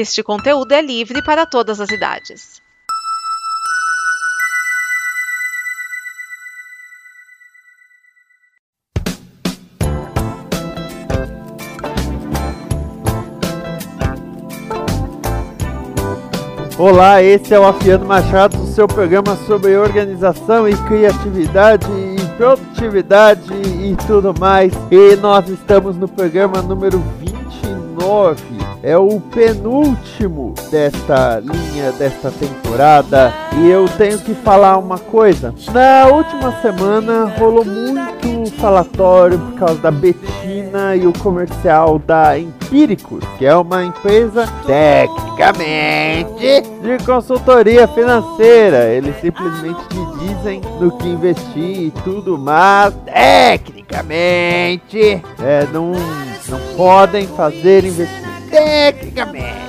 Este conteúdo é livre para todas as idades. Olá, esse é o Afiano Machado, seu programa sobre organização e criatividade e produtividade e tudo mais. E nós estamos no programa número 29. É o penúltimo desta linha, desta temporada. E eu tenho que falar uma coisa. Na última semana rolou muito falatório por causa da Betina e o comercial da Empíricos, que é uma empresa tecnicamente de consultoria financeira. Eles simplesmente te dizem no que investir e tudo, mas tecnicamente é, não, não podem fazer investimento. Tecnicamente.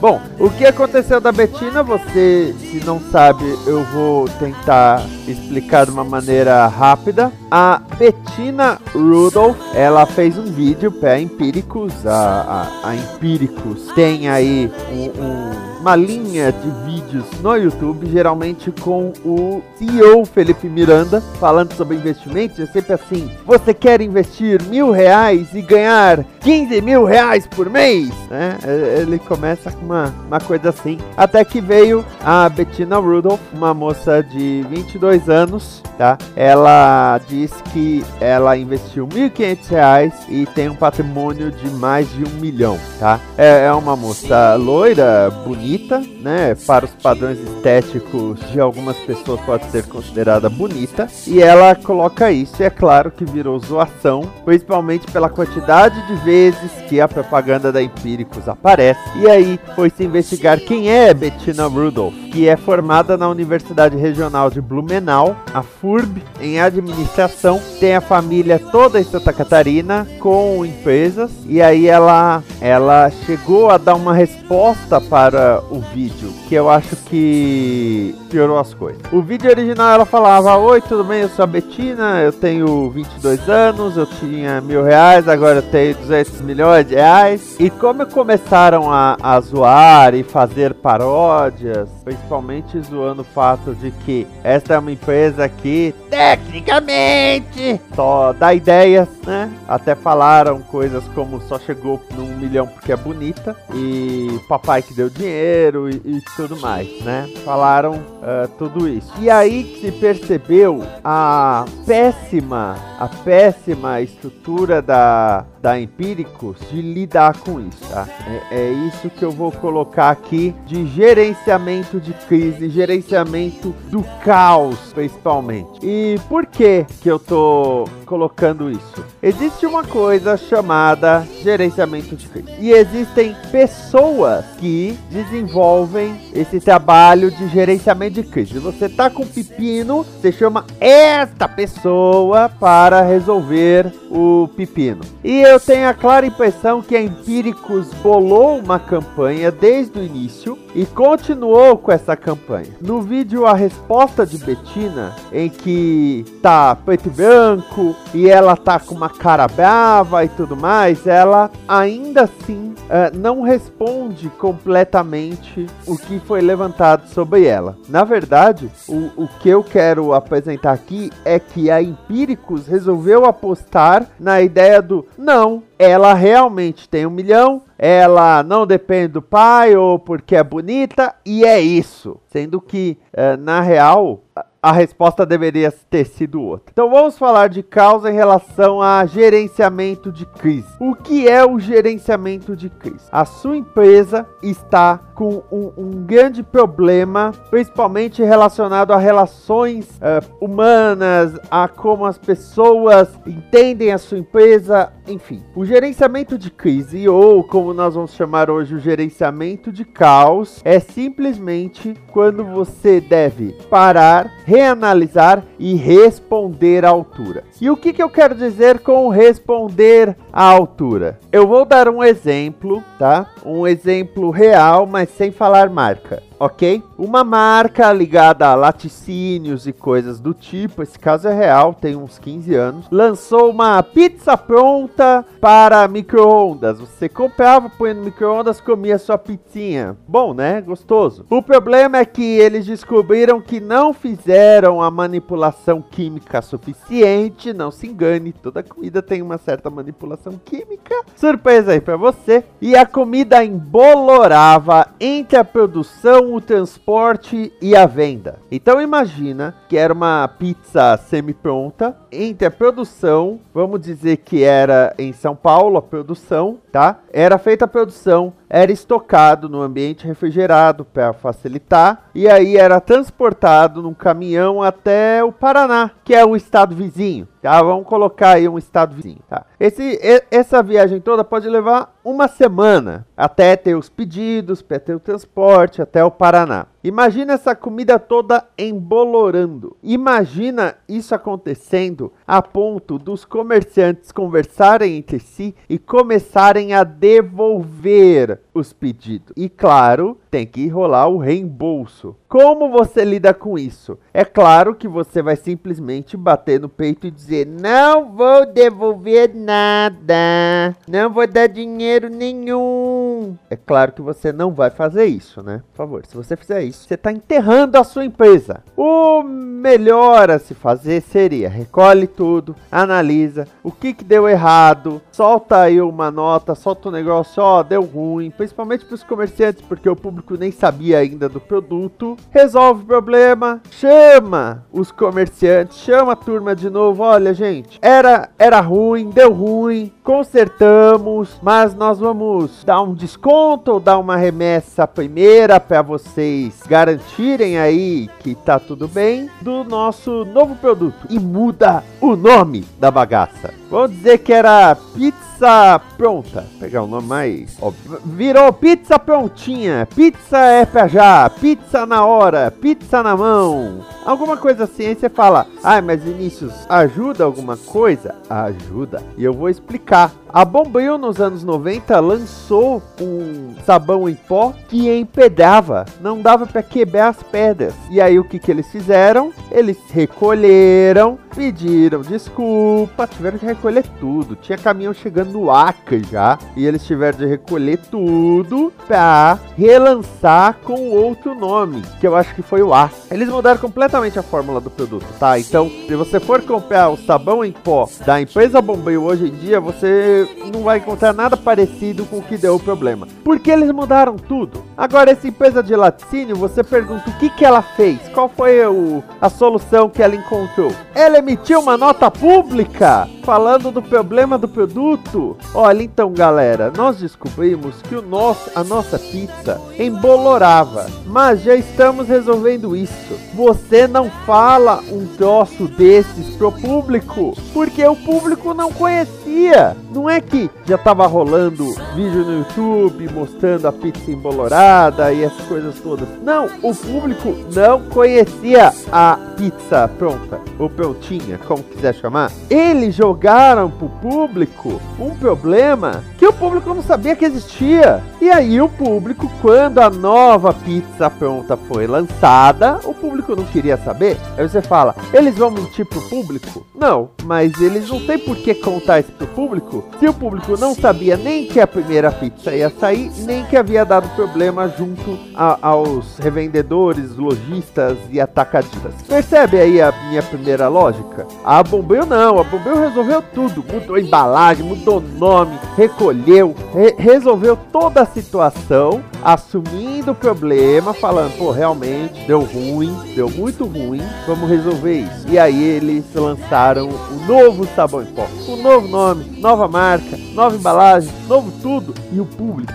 Bom, o que aconteceu da Betina, você, se não sabe, eu vou tentar explicar de uma maneira rápida. A Bettina Rudolph, ela fez um vídeo para Empíricos. A, a, a Empíricos tem aí um, um uma linha de vídeos no YouTube, geralmente com o CEO Felipe Miranda, falando sobre investimentos. É sempre assim: você quer investir mil reais e ganhar 15 mil reais por mês? Né? Ele começa com uma, uma coisa assim. Até que veio a Bettina Rudolph, uma moça de 22 anos, tá? Ela diz que ela investiu 1.500 reais e tem um patrimônio de mais de um milhão, tá? É, é uma moça loira, bonita bonita, né? Para os padrões estéticos de algumas pessoas pode ser considerada bonita. E ela coloca isso, e é claro que virou zoação, principalmente pela quantidade de vezes que a propaganda da Empíricos aparece. E aí foi se investigar quem é Bettina Rudolph, que é formada na Universidade Regional de Blumenau, a FURB, em administração. Tem a família toda em Santa Catarina com empresas. E aí ela, ela chegou a dar uma resposta para o vídeo, que eu acho que piorou as coisas. O vídeo original ela falava: Oi, tudo bem? Eu sou a Betina, eu tenho 22 anos, eu tinha mil reais, agora eu tenho 200 milhões de reais. E como começaram a, a zoar e fazer paródias, principalmente zoando o fato de que esta é uma empresa que tecnicamente só dá ideias, né? Até falaram coisas como só chegou num milhão porque é bonita e papai que deu dinheiro e, e tudo mais, né? Falaram uh, tudo isso. E aí se percebeu a péssima, a péssima estrutura da, da Empíricos de lidar com isso, tá? É, é, isso que eu vou colocar aqui de gerenciamento de crise, gerenciamento do caos, principalmente. E por que que eu tô colocando isso? Existe uma coisa chamada gerenciamento de crise. E existem pessoas que desenvolvem esse trabalho de gerenciamento de crise. Você tá com pepino, você chama esta pessoa para resolver o pepino. E eu tenho a clara impressão que a Empíricos bolou uma campanha desde o início e continuou com essa campanha. No vídeo a resposta de Betina, em que tá preto e branco e ela tá com uma cara brava e tudo mais, ela ainda assim uh, não responde completamente o que foi levantado sobre ela. Na verdade, o, o que eu quero apresentar aqui é que a Empíricos resolveu apostar na ideia do não, ela realmente tem um milhão, ela não depende do pai ou porque é bonita, e é isso. Sendo que, uh, na real, a resposta deveria ter sido outra. Então vamos falar de causa em relação a gerenciamento de crise. O que é o gerenciamento de crise? A sua empresa está com um, um grande problema, principalmente relacionado a relações uh, humanas, a como as pessoas entendem a sua empresa, enfim. O gerenciamento de crise, ou como nós vamos chamar hoje, o gerenciamento de caos, é simplesmente quando você deve parar, reanalisar e responder à altura. E o que, que eu quero dizer com responder à altura? Eu vou dar um exemplo, tá? Um exemplo real, mas sem falar marca. Ok? Uma marca ligada a laticínios e coisas do tipo, esse caso é real, tem uns 15 anos, lançou uma pizza pronta para micro-ondas. Você comprava, põe no micro-ondas, comia sua pizzinha. Bom, né? Gostoso. O problema é que eles descobriram que não fizeram a manipulação química suficiente. Não se engane, toda comida tem uma certa manipulação química. Surpresa aí para você. E a comida embolorava entre a produção, o transporte e a venda. Então imagina que era uma pizza semi-pronta entre a produção, vamos dizer que era em São Paulo a produção, tá? Era feita a produção, era estocado no ambiente refrigerado para facilitar e aí era transportado num caminhão até o Paraná, que é o estado vizinho. Tá, vamos colocar aí um estado vizinho, tá? Esse, essa viagem toda pode levar uma semana até ter os pedidos, até ter o transporte, até o Paraná. Imagina essa comida toda embolorando. Imagina isso acontecendo a ponto dos comerciantes conversarem entre si e começarem a devolver os pedidos. E claro, tem que rolar o reembolso. Como você lida com isso? É claro que você vai simplesmente bater no peito e dizer: Não vou devolver nada, não vou dar dinheiro nenhum. É claro que você não vai fazer isso, né? Por favor, se você fizer isso, você está enterrando a sua empresa. O melhor a se fazer seria recolhe tudo, analisa o que, que deu errado, solta aí uma nota, solta um negócio, ó, deu ruim, principalmente para os comerciantes, porque o público nem sabia ainda do produto. Resolve o problema, chama os comerciantes, chama a turma de novo. Olha, gente, era era ruim, deu ruim, consertamos, mas nós vamos dar um desconto ou dar uma remessa primeira para vocês garantirem aí que tá tudo bem do nosso novo produto e muda o nome da bagaça. Vamos dizer que era pizza pronta. Vou pegar o um nome mais óbvio. Virou pizza prontinha. Pizza é pra já. Pizza na hora. Pizza na mão. Alguma coisa assim. Aí você fala: Ah, mas Vinícius, ajuda alguma coisa? Ajuda. E eu vou explicar. A Bombril nos anos 90 lançou um sabão em pó que empedrava, não dava para quebrar as pedras. E aí o que, que eles fizeram? Eles recolheram, pediram desculpa, tiveram que recolher tudo. Tinha caminhão chegando no Acre já, e eles tiveram de recolher tudo para relançar com outro nome, que eu acho que foi o A. Eles mudaram completamente a fórmula do produto, tá? Então, se você for comprar o sabão em pó da empresa Bombril hoje em dia, você não vai encontrar nada parecido com o que deu o problema. Porque eles mudaram tudo. Agora, essa empresa de laticínio, você pergunta o que, que ela fez? Qual foi o, a solução que ela encontrou? Ela emitiu uma nota pública falando do problema do produto. Olha, então, galera, nós descobrimos que o nosso, a nossa pizza embolorava, mas já estamos resolvendo isso. Você não fala um troço desses pro público, porque o público não conhecia. Não é que já tava rolando vídeo no YouTube mostrando a pizza embolorada e essas coisas todas. Não, o público não conhecia a pizza pronta ou prontinha, como quiser chamar. Eles jogaram pro público um problema que o público não sabia que existia. E aí o público, quando a nova pizza pronta foi lançada, o público não queria saber. Aí você fala, eles vão mentir pro público? Não, mas eles não têm por que contar isso pro público se o público não sabia nem que a primeira pizza ia sair, nem que havia dado problema junto a, aos revendedores, lojistas e atacadistas. Percebe aí a minha primeira lógica? A Bombril não, a Bombril resolveu tudo, mudou a embalagem, mudou nome, recolheu, re resolveu toda a situação, assumindo o problema, falando, pô, realmente deu ruim, deu muito ruim, vamos resolver isso. E aí eles lançaram o novo sabão em pó, o novo nome, nova marca, nova embalagem, novo tudo, e o público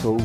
soube,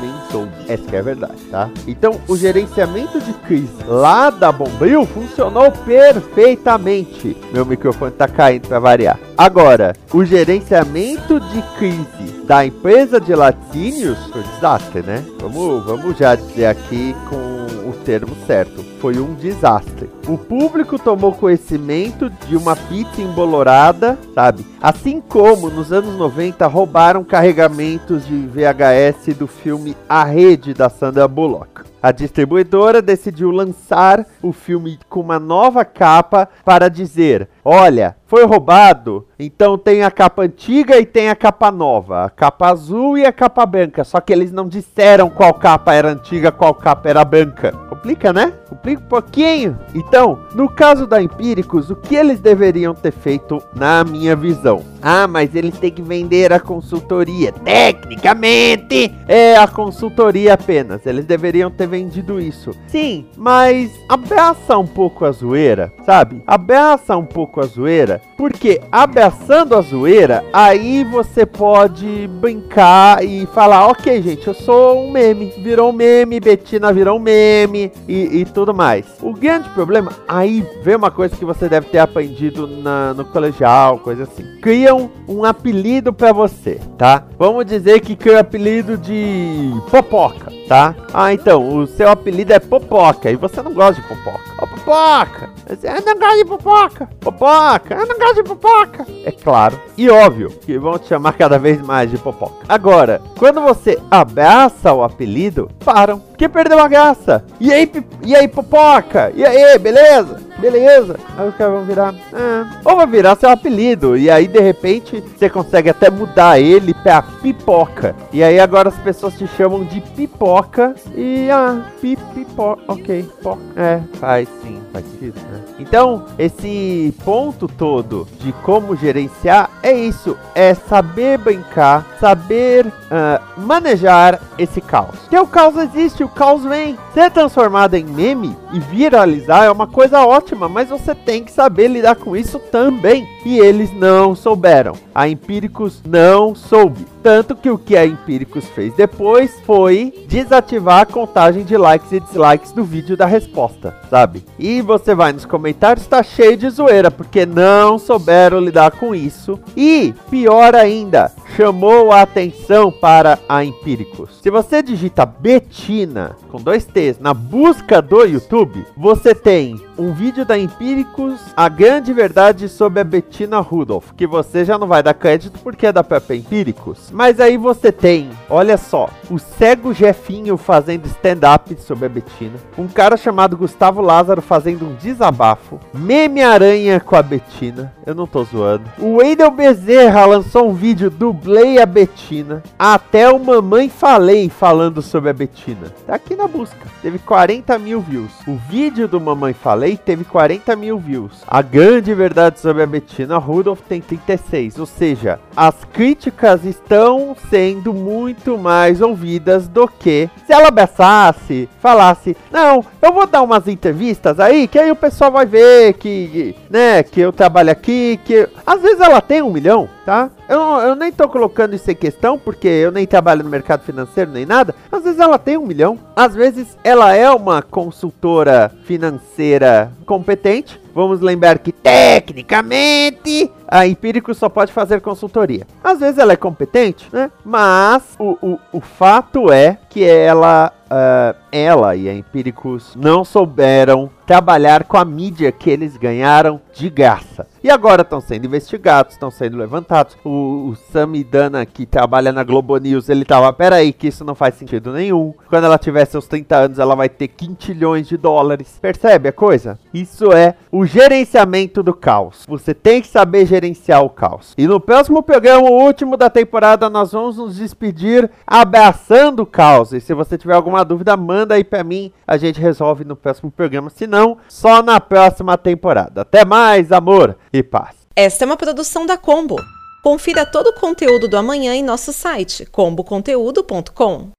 nem soube. Essa é a verdade, tá? Então, o gerenciamento de crise lá da Bombril funcionou perfeitamente. Meu microfone tá caindo para variar. Agora, o gerenciamento de crise da empresa de laticínios foi desastre, né? Vamos, vamos já dizer aqui com o termo certo. Foi um desastre. O público tomou conhecimento de uma pizza embolorada, sabe? Assim como nos anos 90 roubaram carregamentos de VHS do filme A Rede da Sandra Bullock. A distribuidora decidiu lançar o filme com uma nova capa para dizer: olha, foi roubado, então tem a capa antiga e tem a capa nova, a capa azul e a capa branca. Só que eles não disseram qual capa era antiga, qual capa era branca. Complica, né? Complica um pouquinho. Então, no caso da Empíricos, o que eles deveriam ter feito, na minha visão? Ah, mas eles têm que vender a consultoria. Tecnicamente, é a consultoria apenas. Eles deveriam ter vendido isso. Sim, mas abraça um pouco a zoeira, sabe? Abraça um pouco a zoeira, porque abraçando a zoeira, aí você pode brincar e falar: ok, gente, eu sou um meme. Virou um meme, Betina virou um meme e, e tudo mais. O grande problema, aí vem uma coisa que você deve ter aprendido na, no colegial, coisa assim. Criam um apelido para você, tá? Vamos dizer que cria o apelido de Popoca, tá? Ah, então, o seu apelido é Popoca e você não gosta de Popoca. Ô, Popoca! Eu não gosto de Popoca! Popoca! Eu não gosto de Popoca! É claro e óbvio que vão te chamar cada vez mais de Popoca. Agora, quando você abraça o apelido, param. Porque perdeu a graça. E aí, e aí, Popoca? E aí, beleza? Beleza. Aí os caras vão virar. Ah. Ou vai virar seu apelido. E aí, de repente, você consegue até mudar ele pra pipoca. E aí agora as pessoas te chamam de pipoca. E ah, pipoca. Ok, po é, faz sim, faz sentido, né? Então, esse ponto todo de como gerenciar é isso: é saber brincar, saber uh, manejar esse caos. Porque o caos existe, o caos vem. Ser transformado em meme e viralizar é uma coisa ótima, mas você tem que saber lidar com isso também. E eles não souberam. A Empíricos não soube. Tanto que o que a Empíricos fez depois foi desativar a contagem de likes e dislikes do vídeo da resposta, sabe? E você vai nos comentários, tá cheio de zoeira, porque não souberam lidar com isso. E, pior ainda, chamou a atenção para a Empíricos. Se você digita Betina, com dois T's, na busca do YouTube, você tem um vídeo da Empíricos, a grande verdade sobre a Bettina Rudolph, que você já não vai dar crédito porque é da própria Empíricos. Mas aí você tem, olha só, o cego Jefinho fazendo stand-up sobre a Bettina, um cara chamado Gustavo Lázaro fazendo um desabafo, meme aranha com a Bettina, eu não tô zoando. O Wendel Bezerra lançou um vídeo dublei a Bettina, até o Mamãe Falei falando sobre a Bettina. Tá aqui na busca, teve 40 mil views. O vídeo do Mamãe Falei teve 40 mil views. A grande verdade sobre a Bettina Rudolph tem 36, ou seja, as críticas estão sendo muito mais ouvidas do que se ela abraçasse, falasse, não, eu vou dar umas entrevistas aí, que aí o pessoal vai ver que, né, que eu trabalho aqui, que às vezes ela tem um milhão, tá? Eu, eu nem tô colocando isso em questão, porque eu nem trabalho no mercado financeiro nem nada. Às vezes ela tem um milhão, às vezes ela é uma consultora financeira competente. Vamos lembrar que tecnicamente a Empírico só pode fazer consultoria. Às vezes ela é competente, né? Mas o, o, o fato é que ela, uh, ela e a Empíricos não souberam trabalhar com a mídia que eles ganharam de graça. E agora estão sendo investigados, estão sendo levantados. O, o Samidana, que trabalha na Globo News, ele tava, peraí, que isso não faz sentido nenhum. Quando ela tiver seus 30 anos, ela vai ter quintilhões de dólares. Percebe a coisa? Isso é o gerenciamento do caos. Você tem que saber gerenciar o caos. E no próximo programa, o último da temporada, nós vamos nos despedir abraçando o caos. E se você tiver alguma dúvida, manda aí pra mim. A gente resolve no próximo programa. Se não, só na próxima temporada. Até mais, amor e paz. Esta é uma produção da Combo. Confira todo o conteúdo do amanhã em nosso site comboconteúdo.com.